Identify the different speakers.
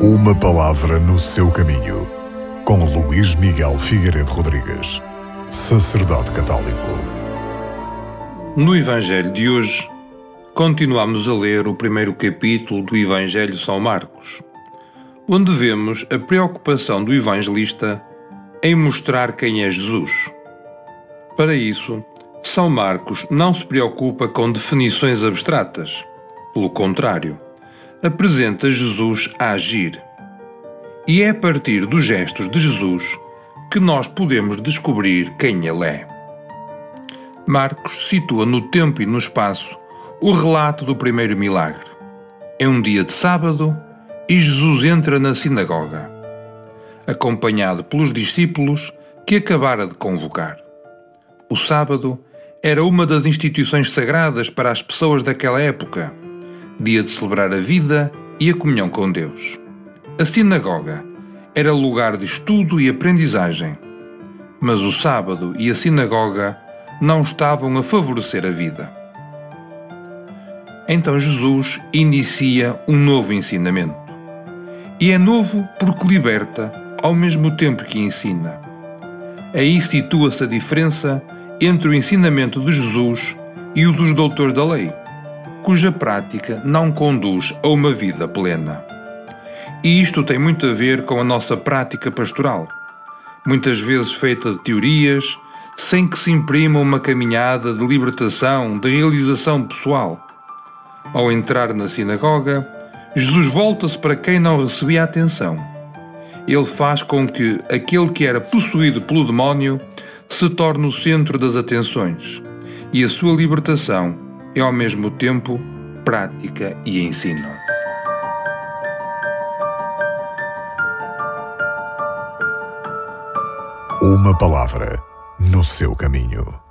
Speaker 1: Uma palavra no seu caminho, com Luís Miguel Figueiredo Rodrigues, sacerdote católico.
Speaker 2: No Evangelho de hoje, continuamos a ler o primeiro capítulo do Evangelho de São Marcos, onde vemos a preocupação do evangelista em mostrar quem é Jesus. Para isso, São Marcos não se preocupa com definições abstratas. Pelo contrário, apresenta Jesus a agir. E é a partir dos gestos de Jesus que nós podemos descobrir quem Ele é. Marcos situa no tempo e no espaço o relato do primeiro milagre. É um dia de sábado e Jesus entra na sinagoga, acompanhado pelos discípulos que acabara de convocar. O sábado era uma das instituições sagradas para as pessoas daquela época dia de celebrar a vida e a comunhão com Deus. A sinagoga era lugar de estudo e aprendizagem, mas o sábado e a sinagoga não estavam a favorecer a vida. Então Jesus inicia um novo ensinamento. E é novo porque liberta ao mesmo tempo que ensina. Aí situa-se a diferença entre o ensinamento de Jesus e o dos doutores da lei cuja prática não conduz a uma vida plena. E isto tem muito a ver com a nossa prática pastoral, muitas vezes feita de teorias, sem que se imprima uma caminhada de libertação, de realização pessoal. Ao entrar na sinagoga, Jesus volta-se para quem não recebia atenção. Ele faz com que aquele que era possuído pelo demónio se torne o centro das atenções e a sua libertação é ao mesmo tempo prática e ensino.
Speaker 1: Uma palavra no seu caminho.